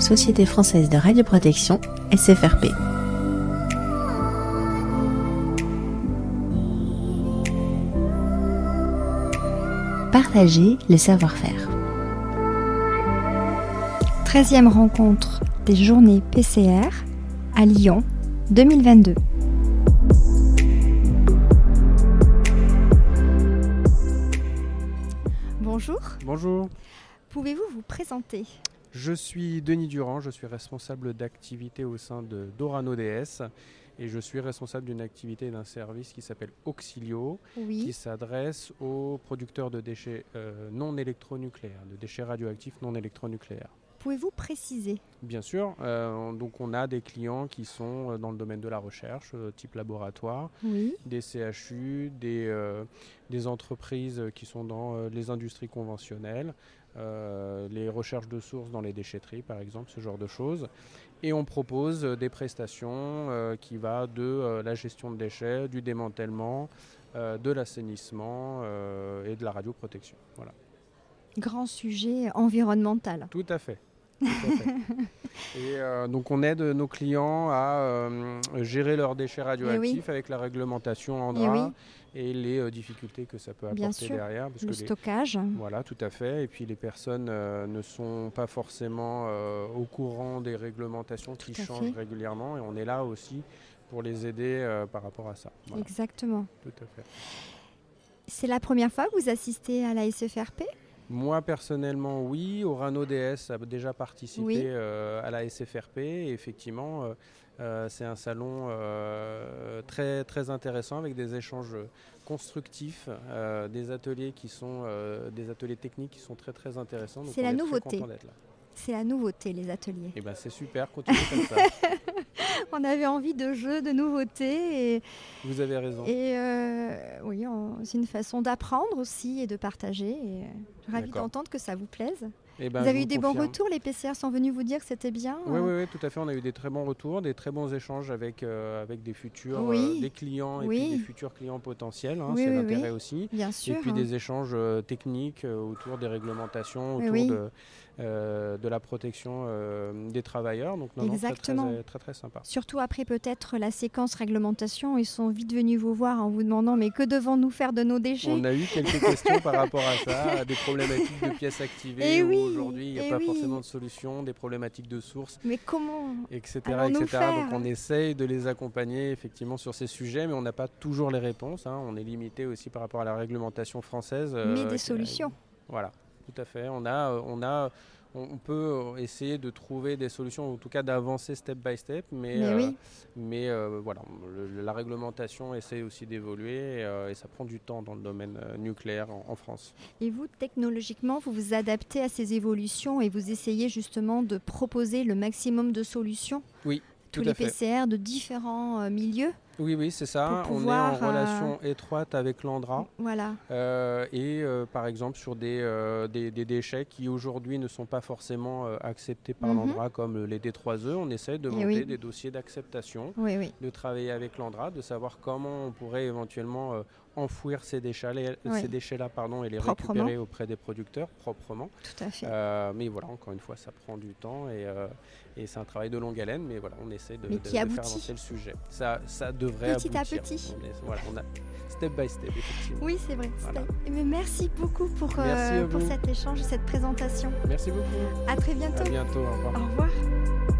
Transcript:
Société française de radioprotection, SFRP. Partager le savoir-faire. 13e rencontre des journées PCR à Lyon 2022. Bonjour. Bonjour. Pouvez-vous vous présenter? Je suis Denis Durand, je suis responsable d'activité au sein de Dorano DS et je suis responsable d'une activité d'un service qui s'appelle Auxilio, qui s'adresse aux producteurs de déchets euh, non électronucléaires, de déchets radioactifs non électronucléaires. Pouvez-vous préciser? Bien sûr. Euh, donc on a des clients qui sont euh, dans le domaine de la recherche, type laboratoire, des CHU, des, des, entreprises qui sont dans les industries conventionnelles, les recherches de sources dans les déchetteries par exemple, ce genre de choses. Et on propose des prestations qui vont de la gestion de déchets, du démantèlement, de l'assainissement et de la radioprotection. Voilà. Grand sujet environnemental. Tout à fait. Et euh, donc on aide nos clients à euh, gérer leurs déchets radioactifs avec la réglementation en drap et, les euh, difficultés que ça peut apporter derrière. le stockage. Voilà, tout à fait. Et puis les personnes ne sont pas forcément au courant des réglementations qui changent régulièrement et on est là aussi pour les aider par rapport à ça. Exactement. Tout à fait. C'est la première fois que vous assistez à la SFRP moi personnellement oui, Orano DS a déjà participé euh, à la SFRP et effectivement euh, euh, c'est un salon très, très intéressant avec des échanges constructifs, des ateliers qui sont des ateliers techniques qui sont très très intéressants. C'est la nouveauté. C'est la nouveauté les ateliers. Et eh ben c'est super, continuez comme ça. on avait envie de jeux, de nouveautés. Et, Vous avez raison. Et oui, c'est une façon d'apprendre aussi et de partager. Et, ravi d'entendre que ça vous plaise. Eh ben, vous avez eu des bons retours Les PCR sont venus vous dire que c'était bien oui, oui, tout à fait. On a eu des très bons retours, des très bons échanges avec, euh, avec des futurs euh, des clients et puis des futurs clients potentiels. Hein, c'est l'intérêt aussi. Bien sûr, et puis des échanges euh, techniques autour des réglementations, autour de, de la protection des travailleurs. Donc, non, Exactement. très, très, très, sympa. Surtout après peut-être la séquence réglementation, ils sont vite venus vous voir en vous demandant mais que devons-nous faire de nos déchets? On a eu quelques questions par rapport à ça, des problématiques de pièces activées. Et oui, aujourd'hui, il n'y a pas forcément de solution, des problématiques de sources. Mais comment Etc. etc. Donc on essaye de les accompagner effectivement sur ces sujets, mais on n'a pas toujours les réponses. Hein. On est limité aussi par rapport à la réglementation française. mais euh, des solutions. Voilà, tout à fait. On a, euh, on a on peut euh, essayer de trouver des solutions, en tout cas d'avancer step by step, mais, mais, euh, euh, voilà, la réglementation essaie aussi d'évoluer et, ça prend du temps dans le domaine nucléaire en, France. Et vous, technologiquement, vous vous adaptez à ces évolutions et vous essayez justement de proposer le maximum de solutions? Oui. Tous les PCR de différents milieux? Oui, oui, c'est ça. On est en relation euh, étroite avec l'Andra. Voilà. Euh, et euh, par exemple, sur des, des, déchets qui aujourd'hui ne sont pas forcément acceptés par mhm. l'Andra, comme les D3E, on essaie de eh monter des dossiers d'acceptation, de travailler avec l'Andra, de savoir comment on pourrait éventuellement enfouir ces déchets-là ces déchets pardon, et les récupérer auprès des producteurs proprement. Tout à fait. mais voilà, encore une fois, ça prend du temps et, et c'est un travail de longue haleine, mais voilà, on essaie de, de, faire avancer le sujet. Ça, ça devrait petit à petit. voilà, on a step by step, effectivement. Oui, c'est vrai. Mais merci beaucoup pour, euh, pour cet échange, cette présentation. Merci beaucoup. À très bientôt. À bientôt. Au revoir. Au revoir.